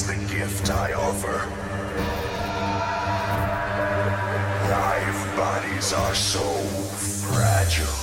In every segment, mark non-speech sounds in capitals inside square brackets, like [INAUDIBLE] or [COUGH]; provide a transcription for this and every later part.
is the gift I offer. Live bodies are so fragile.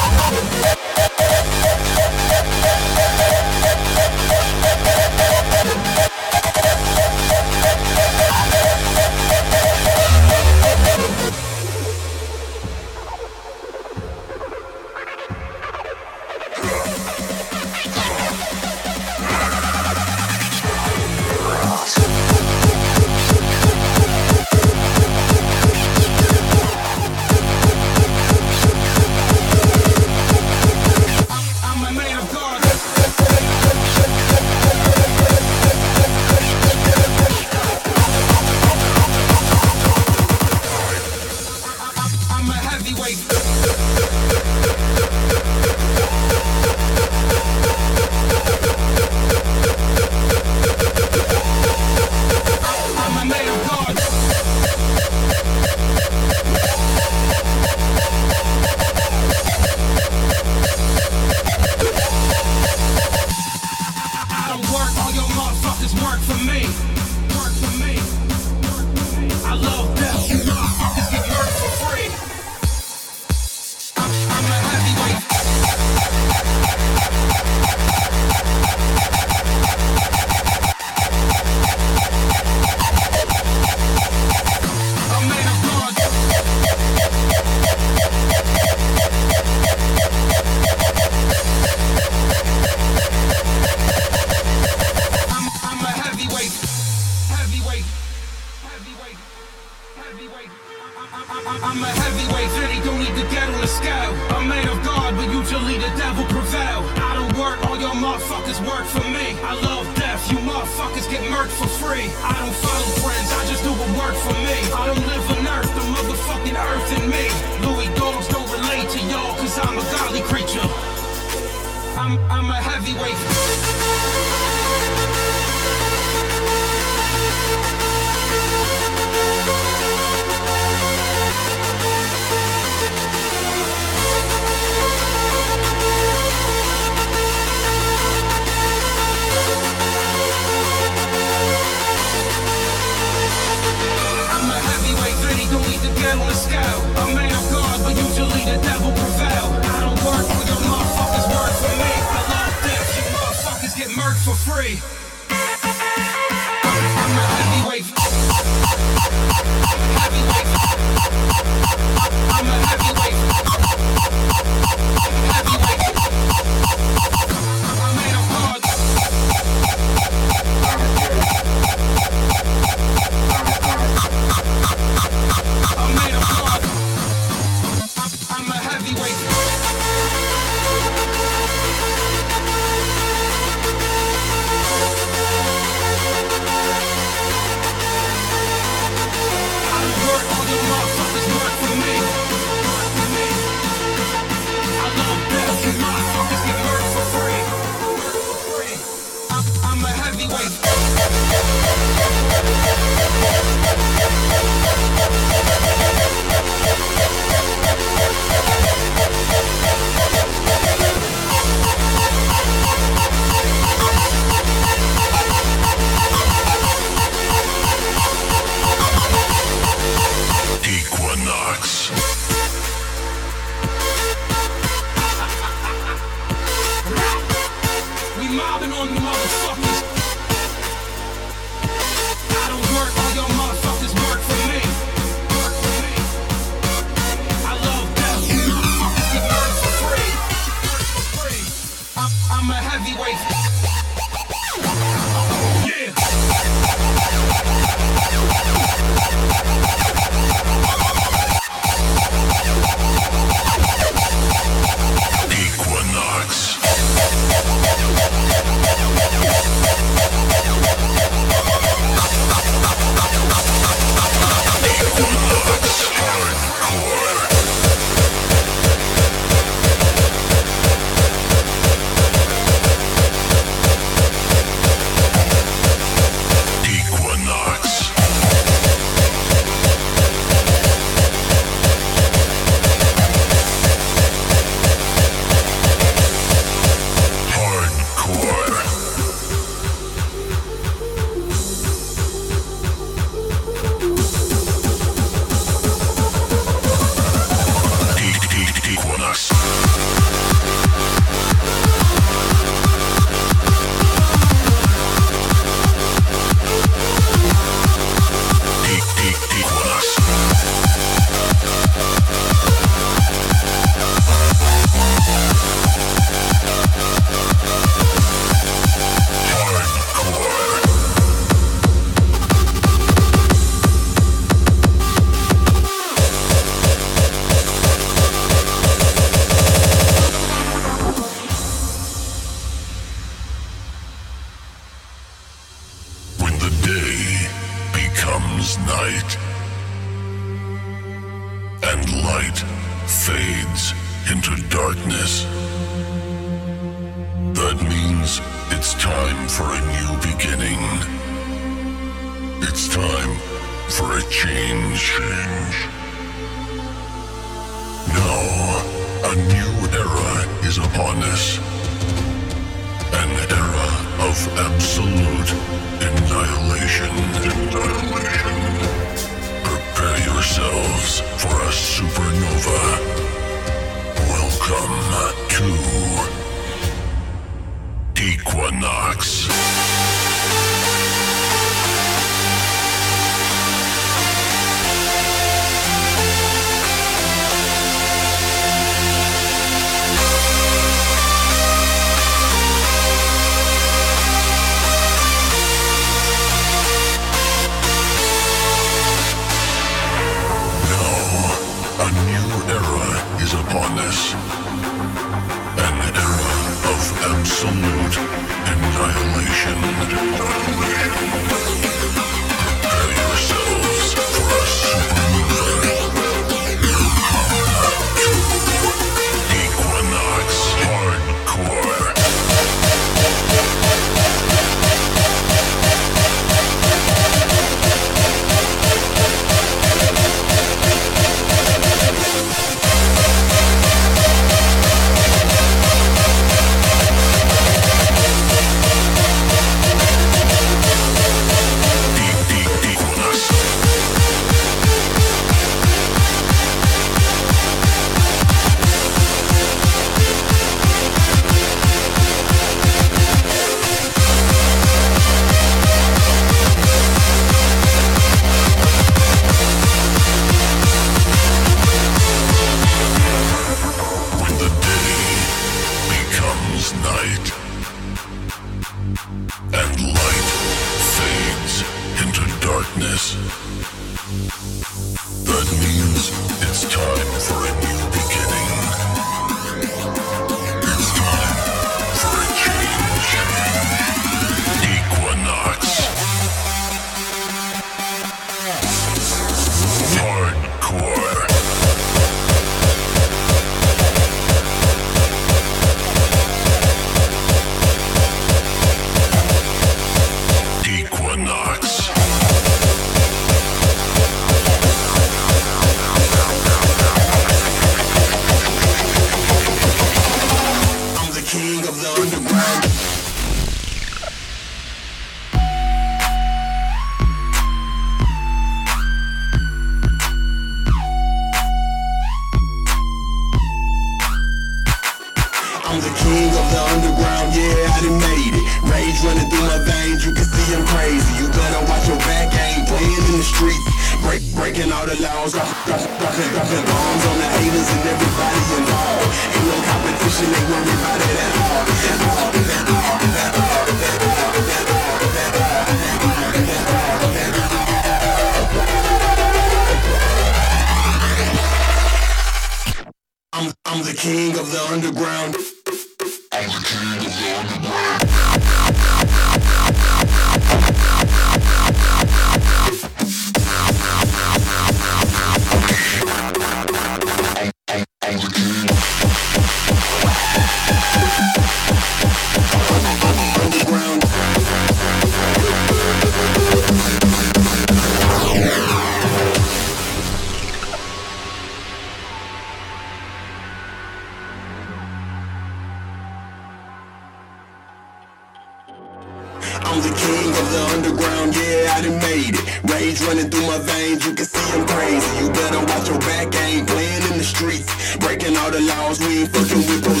Ain't fucking with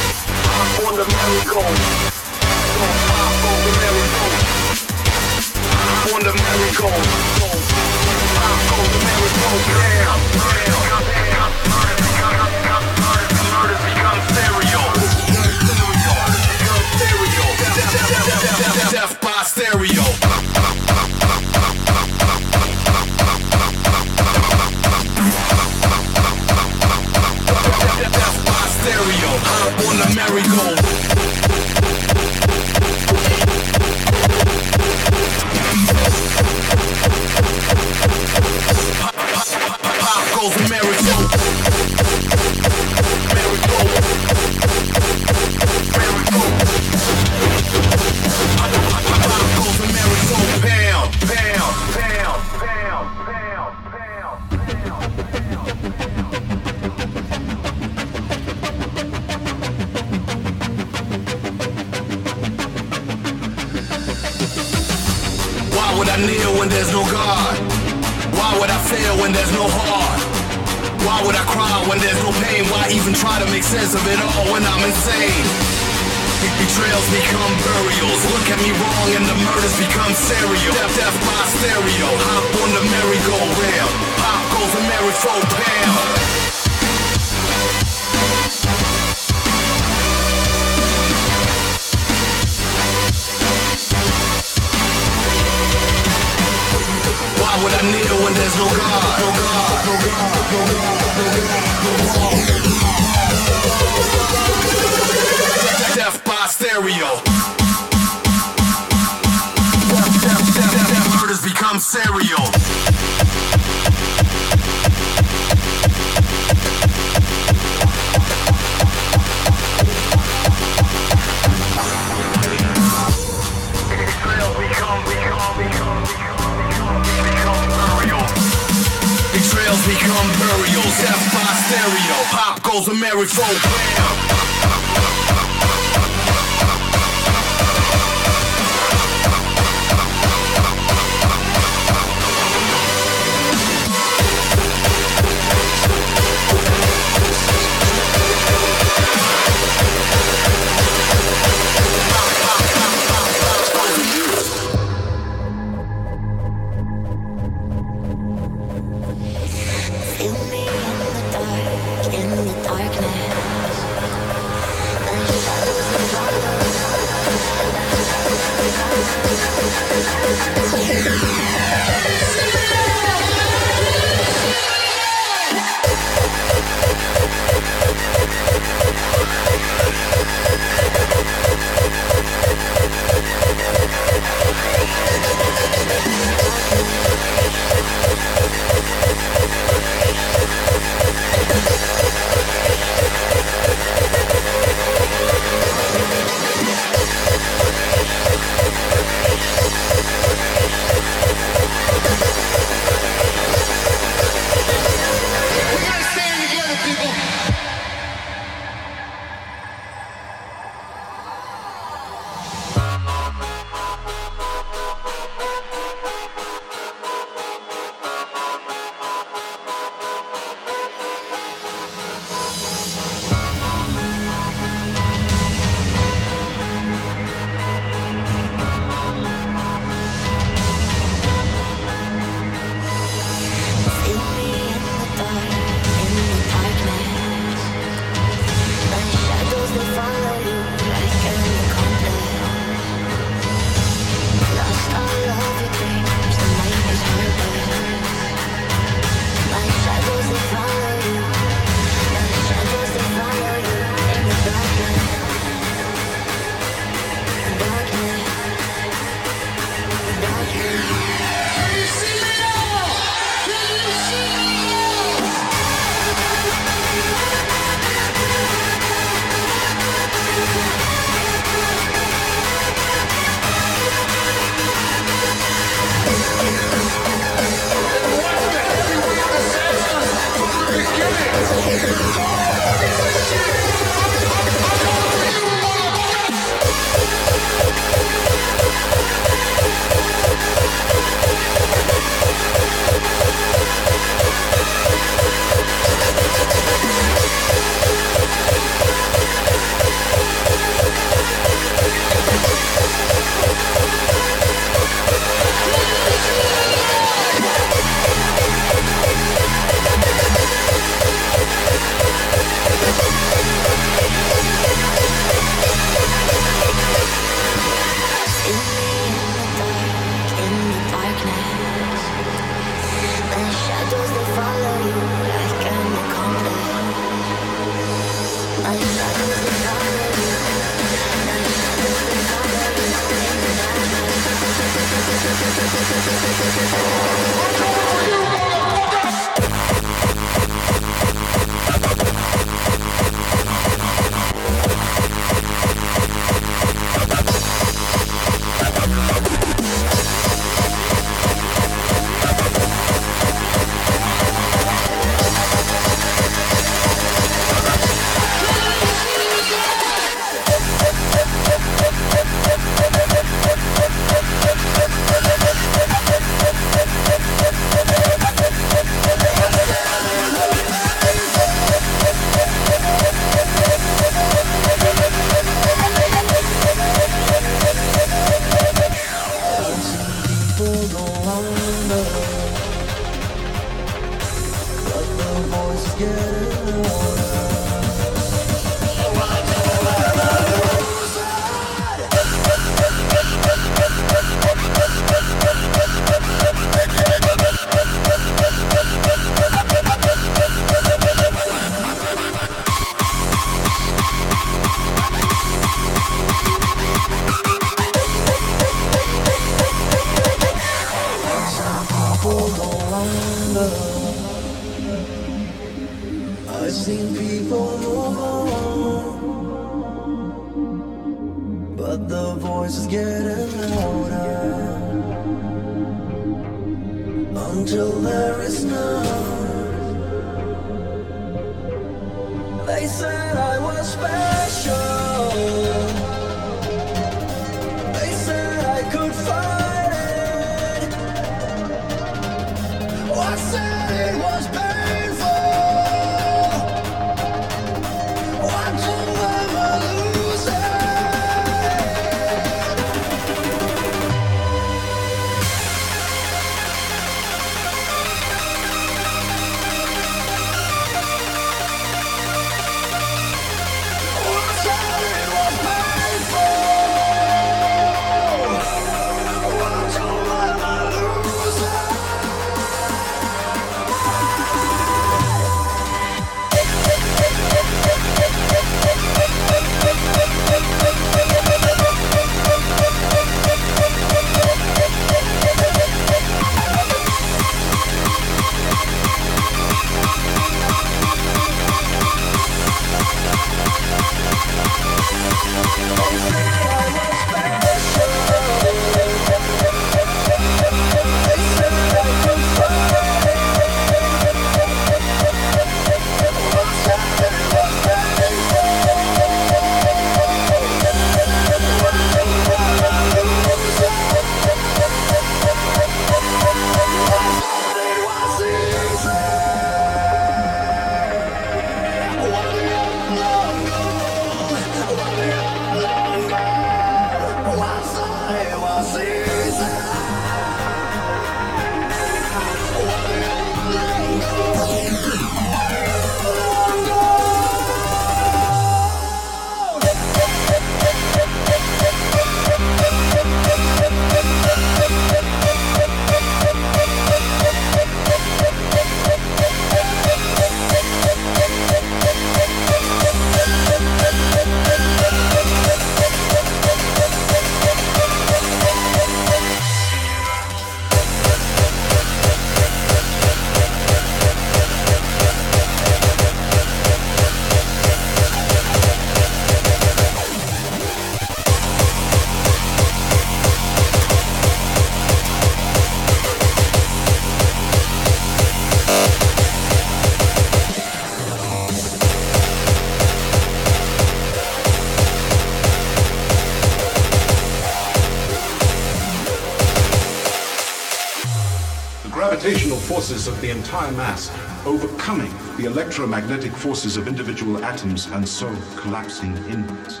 entire mass, overcoming the electromagnetic forces of individual atoms and so collapsing inwards.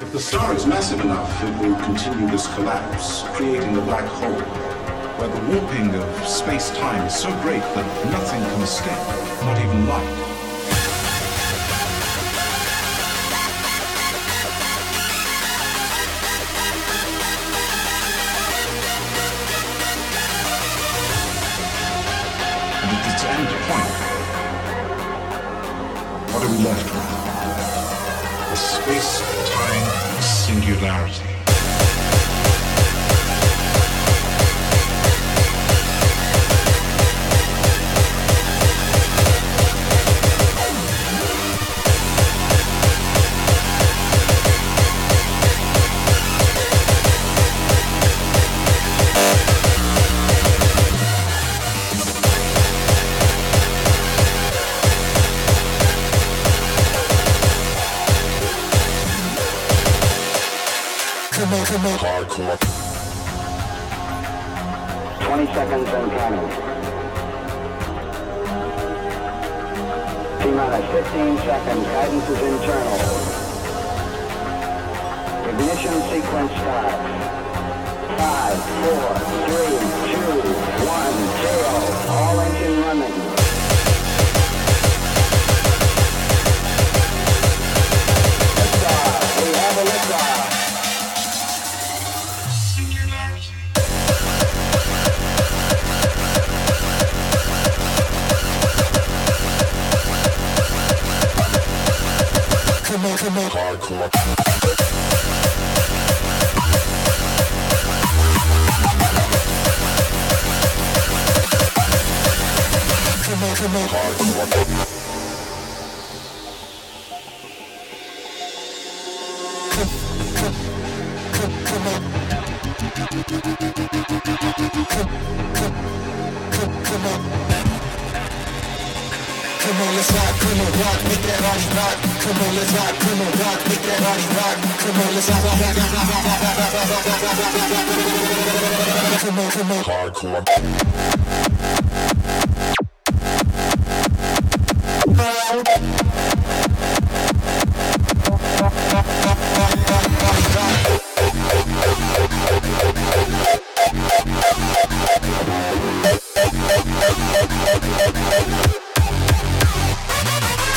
If the star is massive enough, it will continue this collapse, creating a black hole, where the warping of space-time is so great that nothing can escape, not even light. Five, four, three,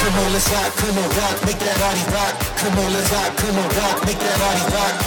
come on, let's rock, come on, rock, make that body rock. Come on, let's rock, come on, rock, make that body rock.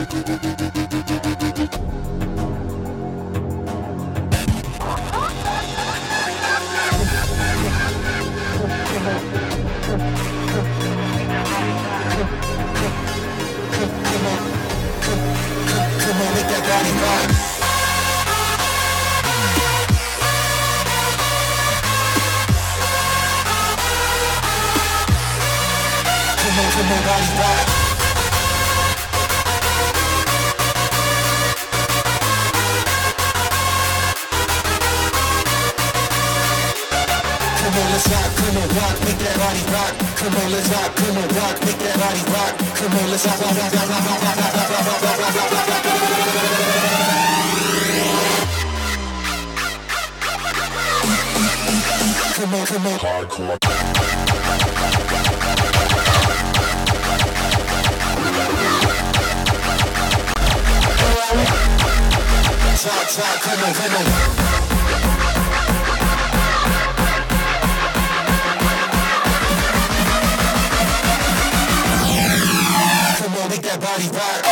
Come on, come on, ride, ride. let's rock, come on, rock, make that body rock. Come on, let's rock, come on, rock, make that body rock. Come on, let's rock, rock, rock, rock, rock, rock, rock, rock, rock, rock, rock, rock, rock, rock. Come on, come on. Hardcore. Try, try, come on, come on. make that body work.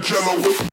Jello. from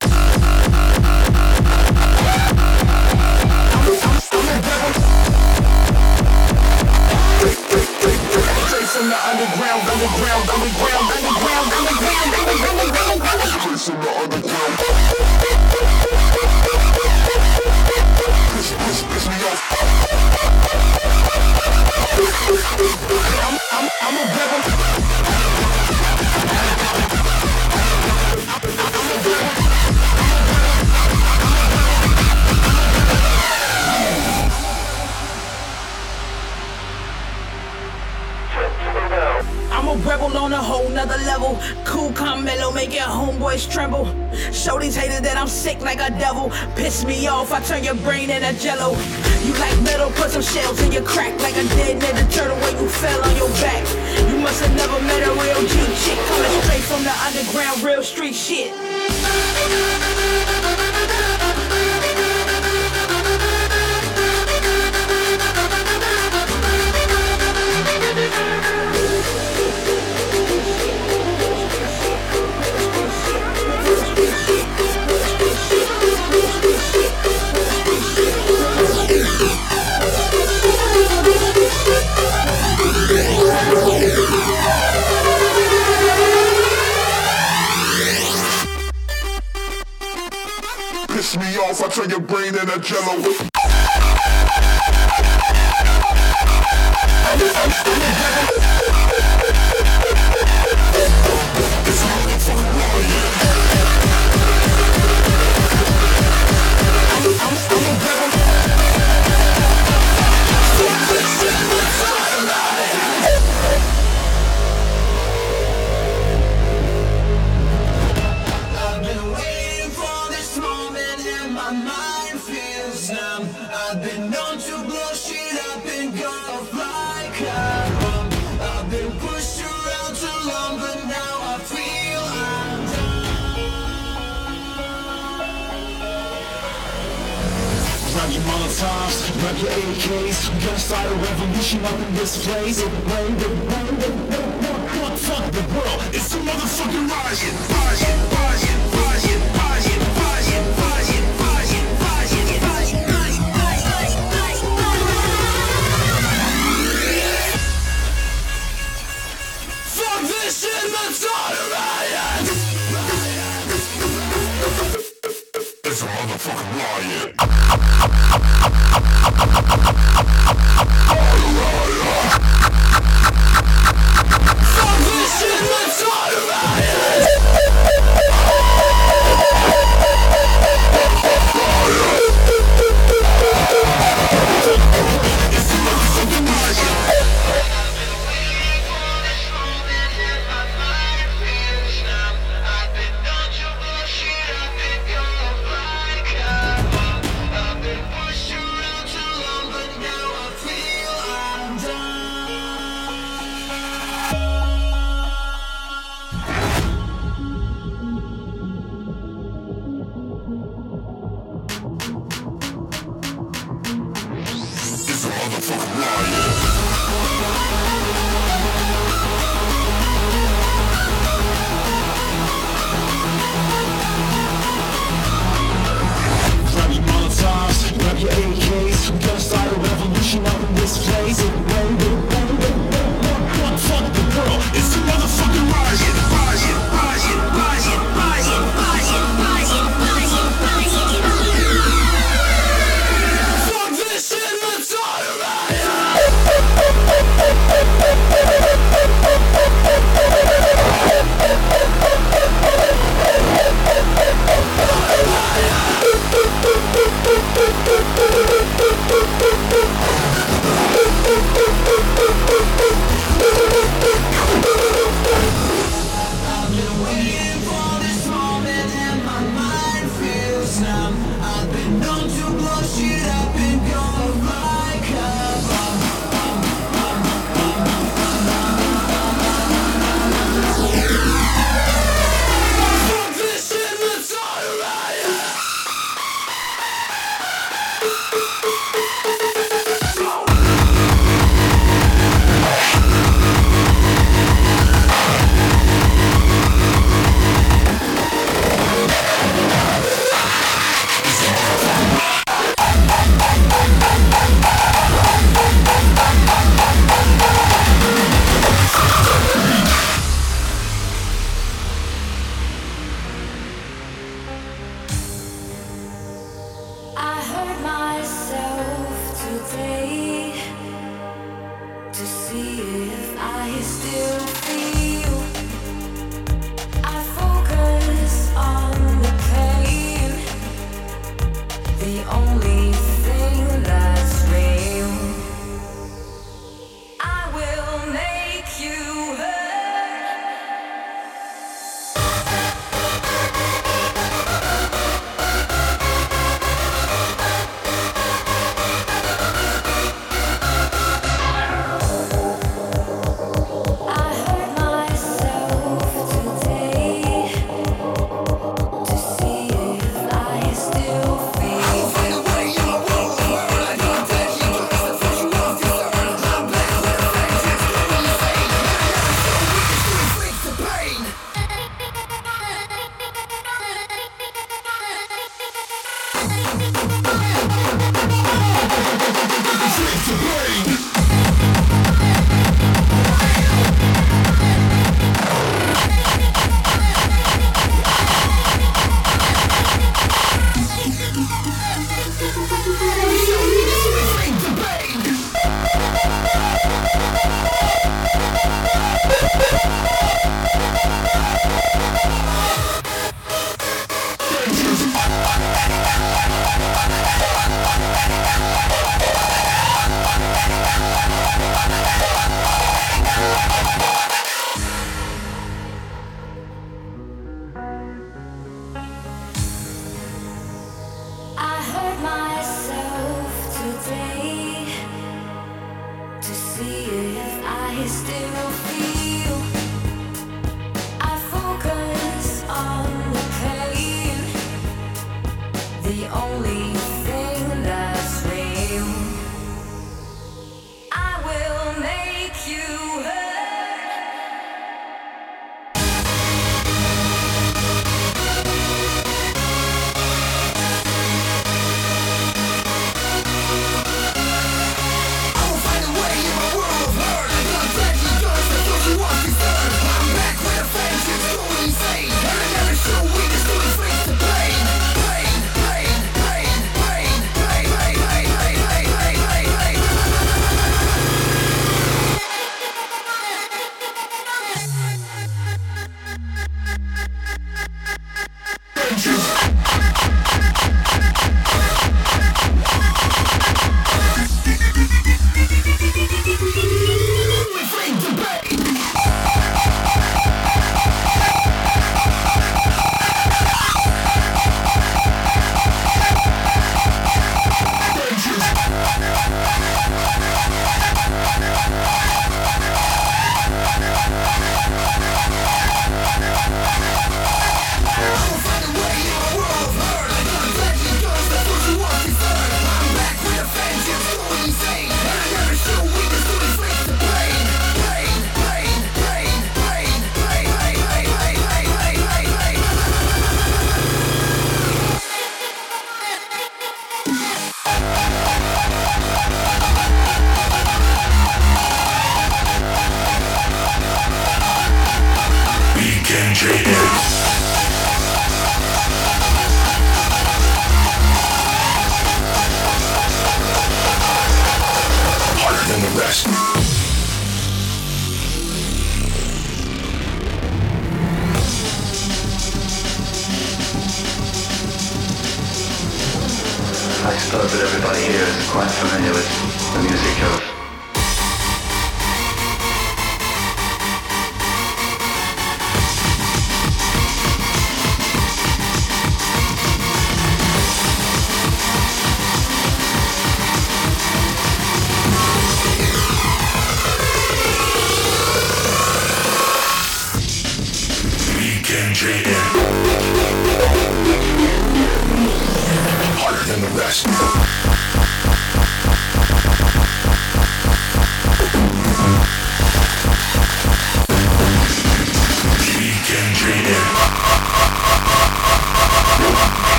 I'm sick like a devil. Piss me off, I turn your brain into jello. You like metal, put some shells in your crack like a dead netted turtle when you fell on your back. You must have never met a real G chick coming straight from the underground, real street shit. Off, I turn your brain into jello. [LAUGHS] My AKs, Gonna start a revolution up in this place It rained, the rained, the rained, fuck the world It's the motherfucking riot, riot see if I still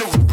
harder the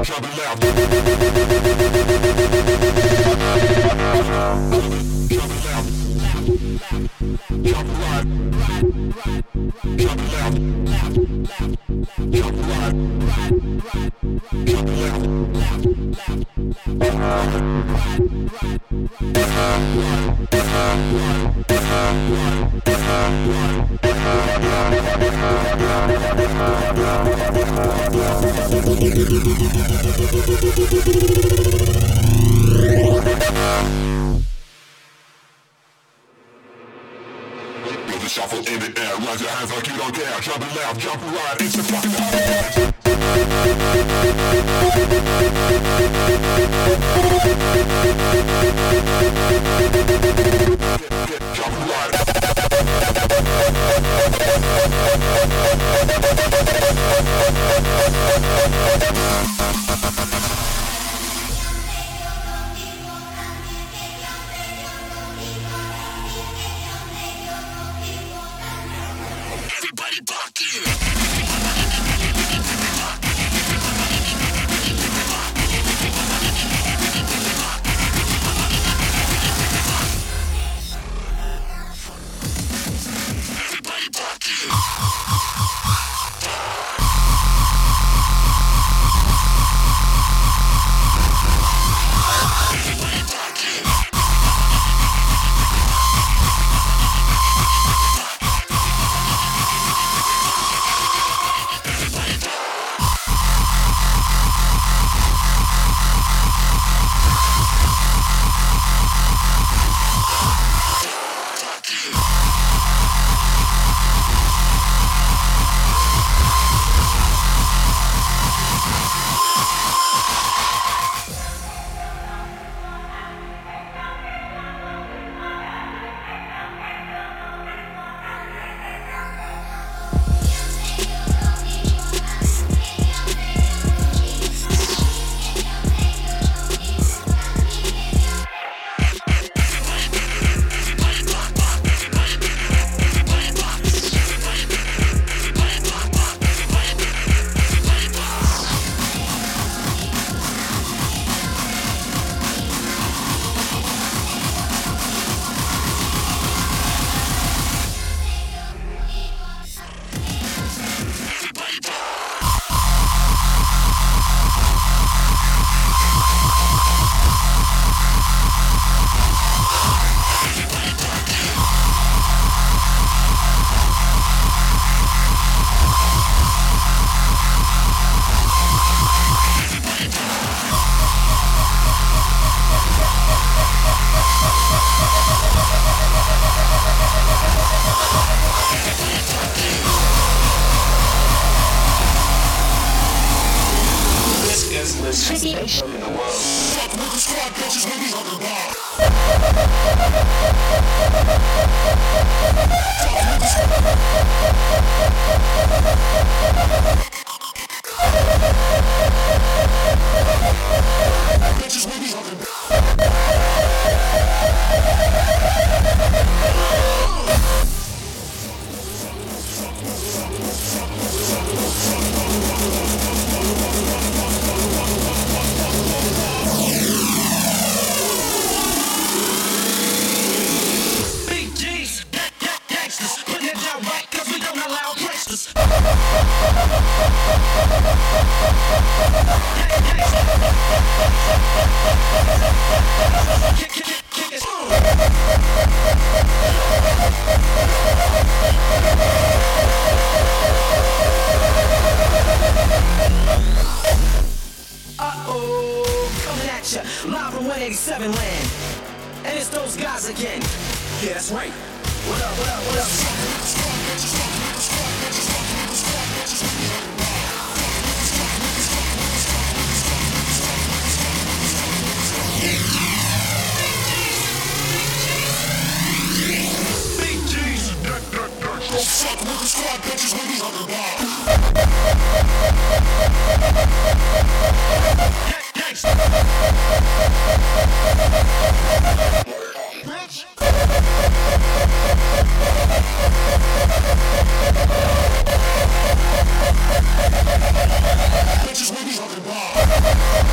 ride. Jump loud. Nice.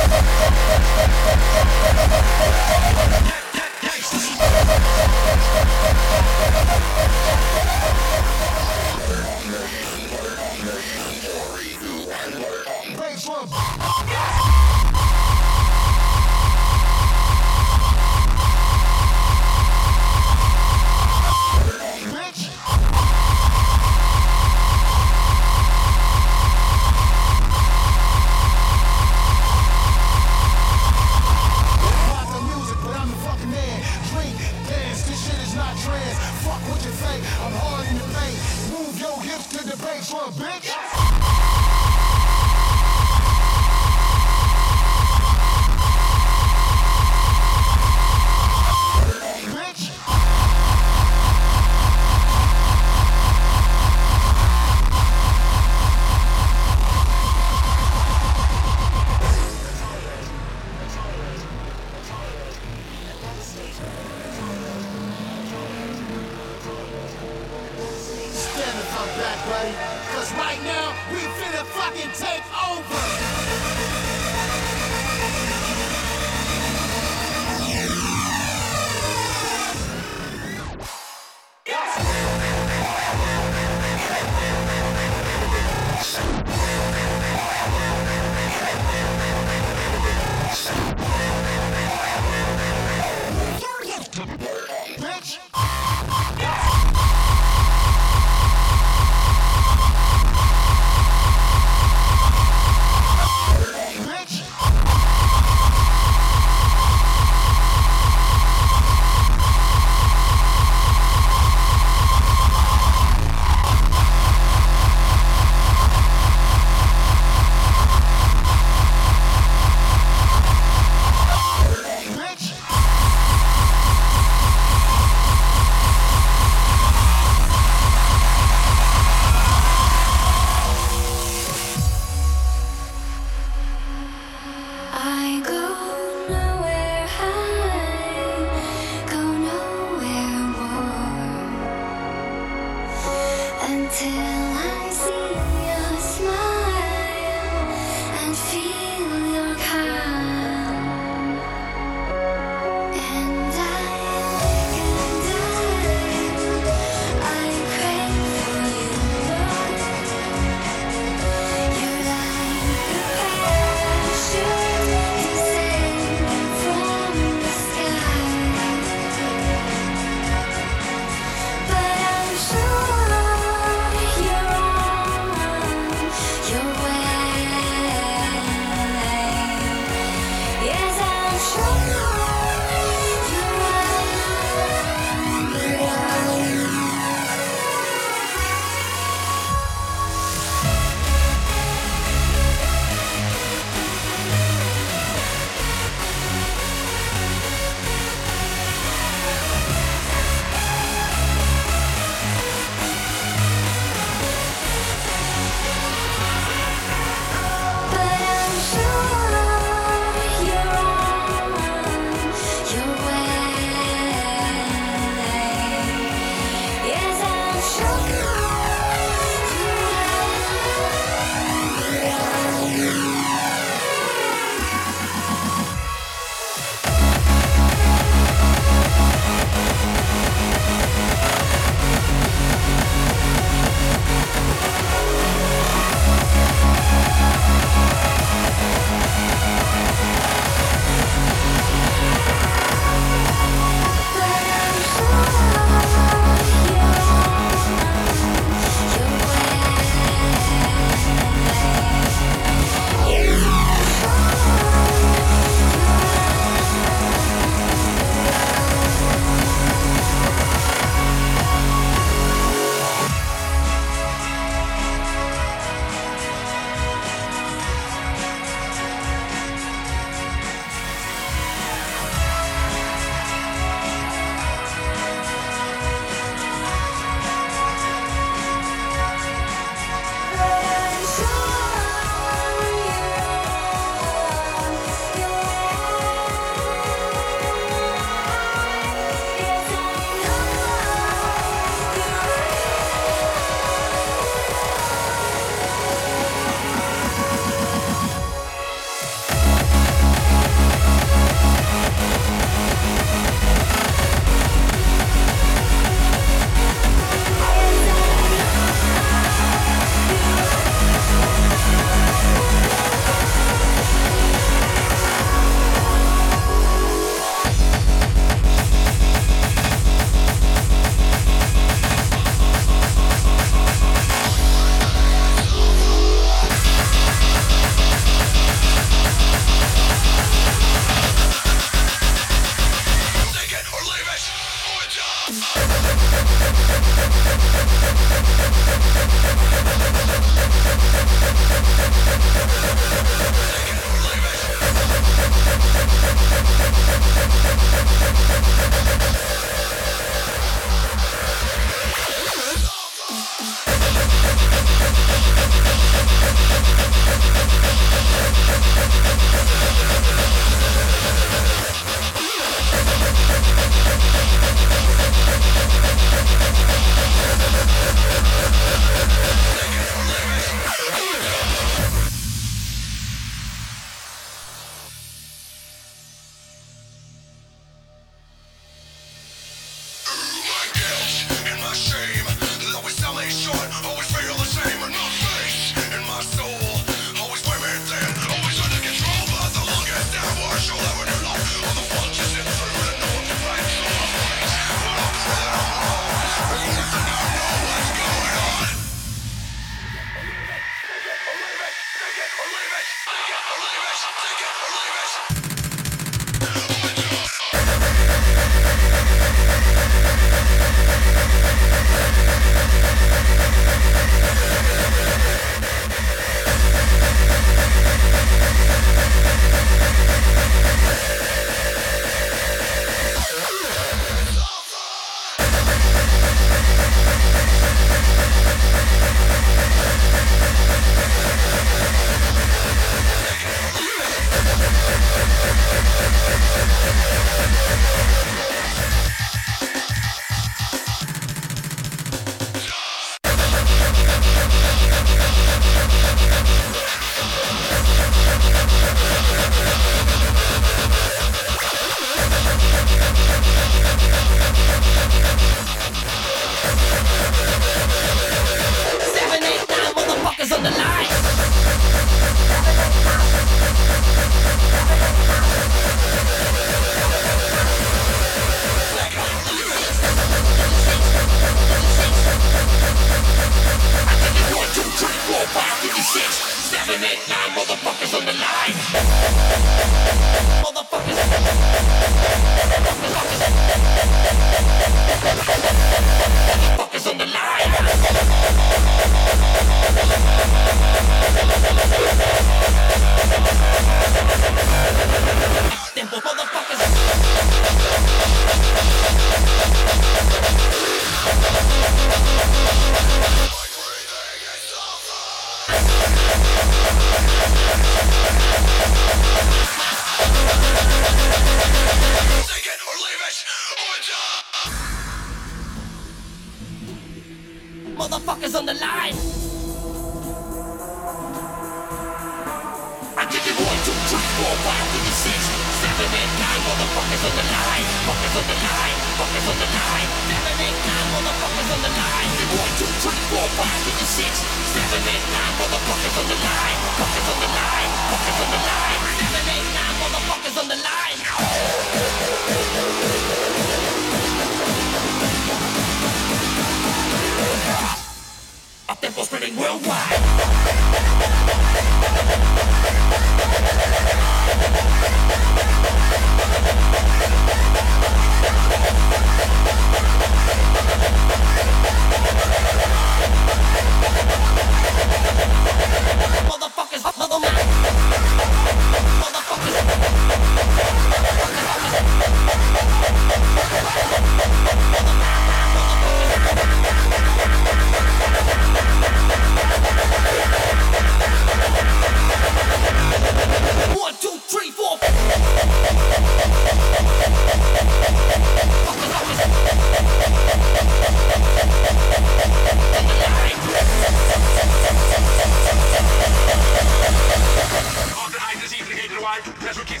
Cause we can.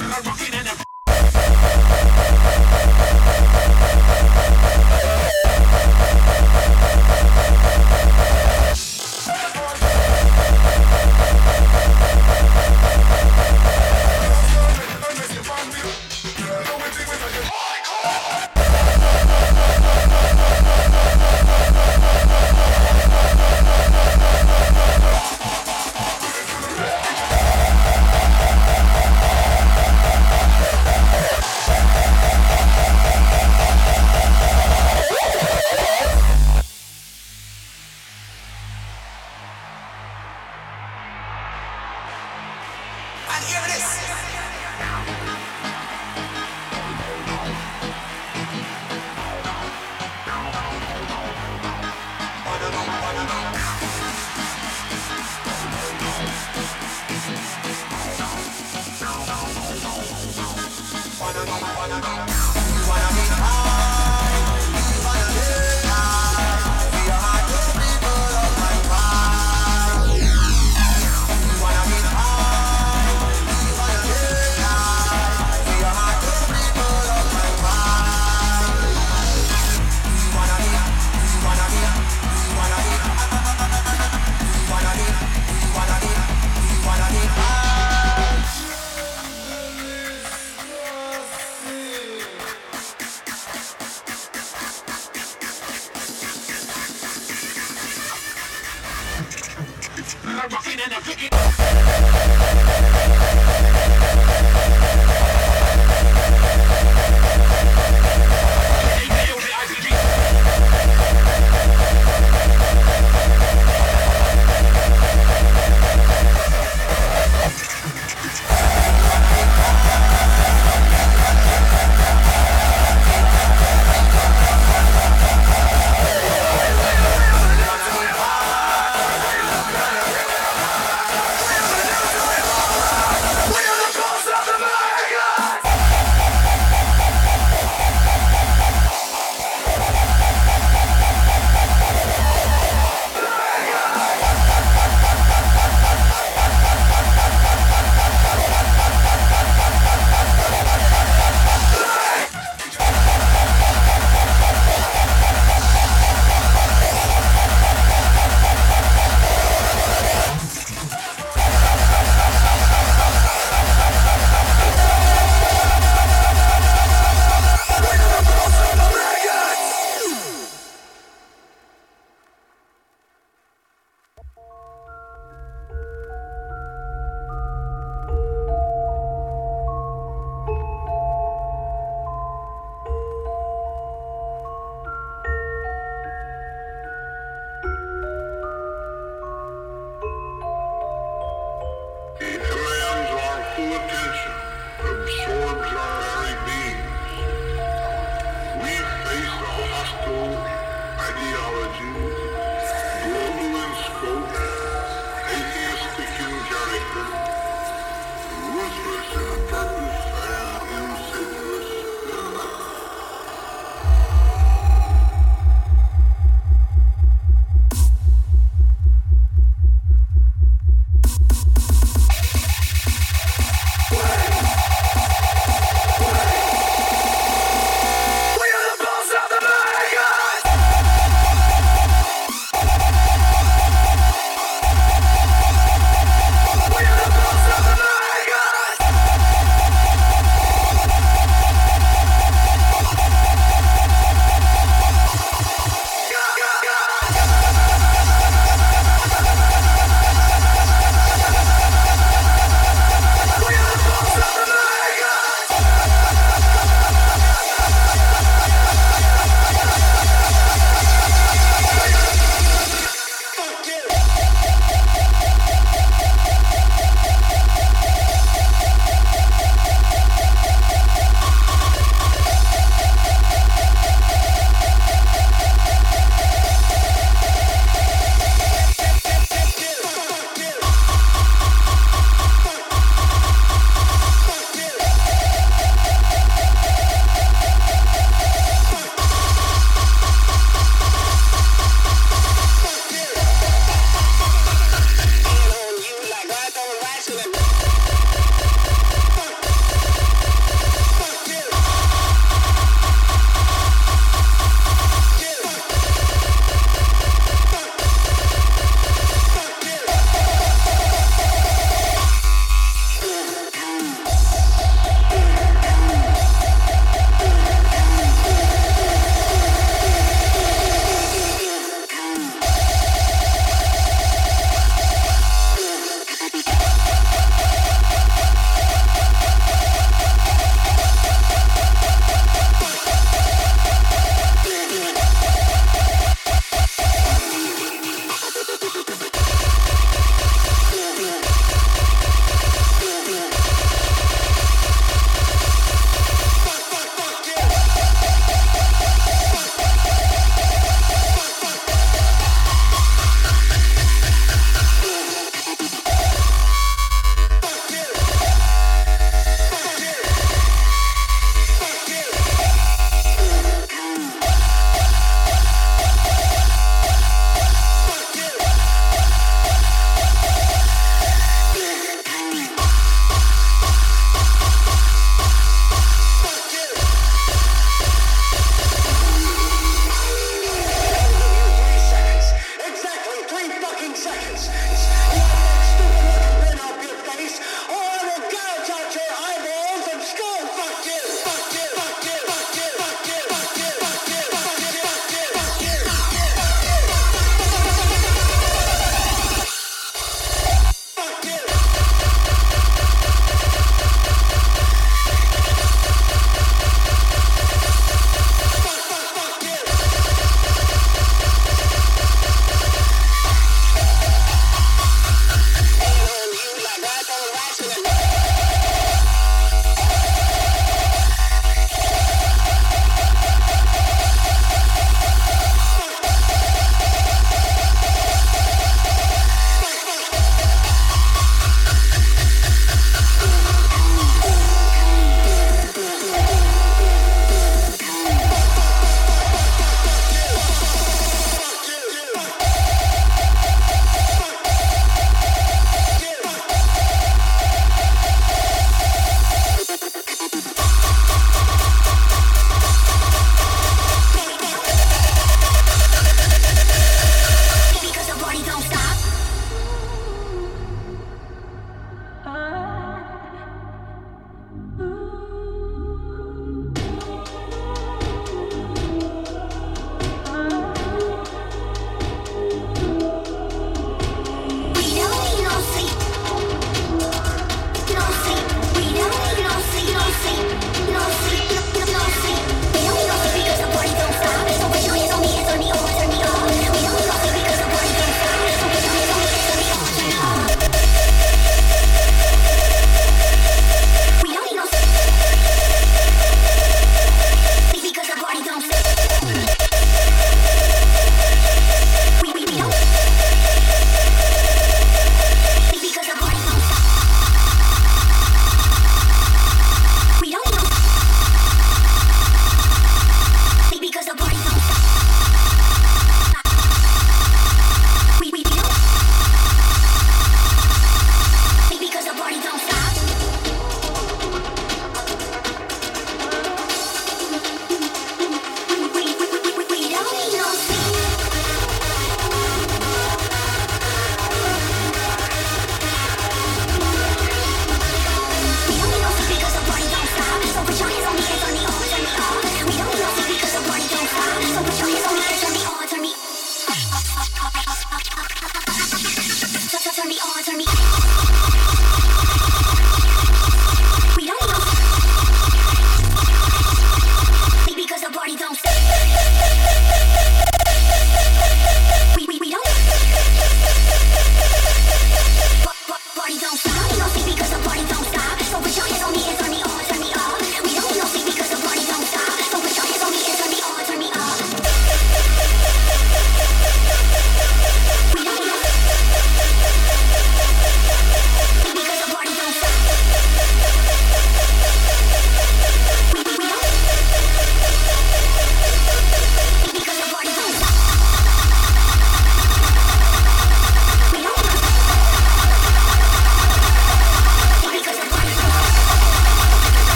I'm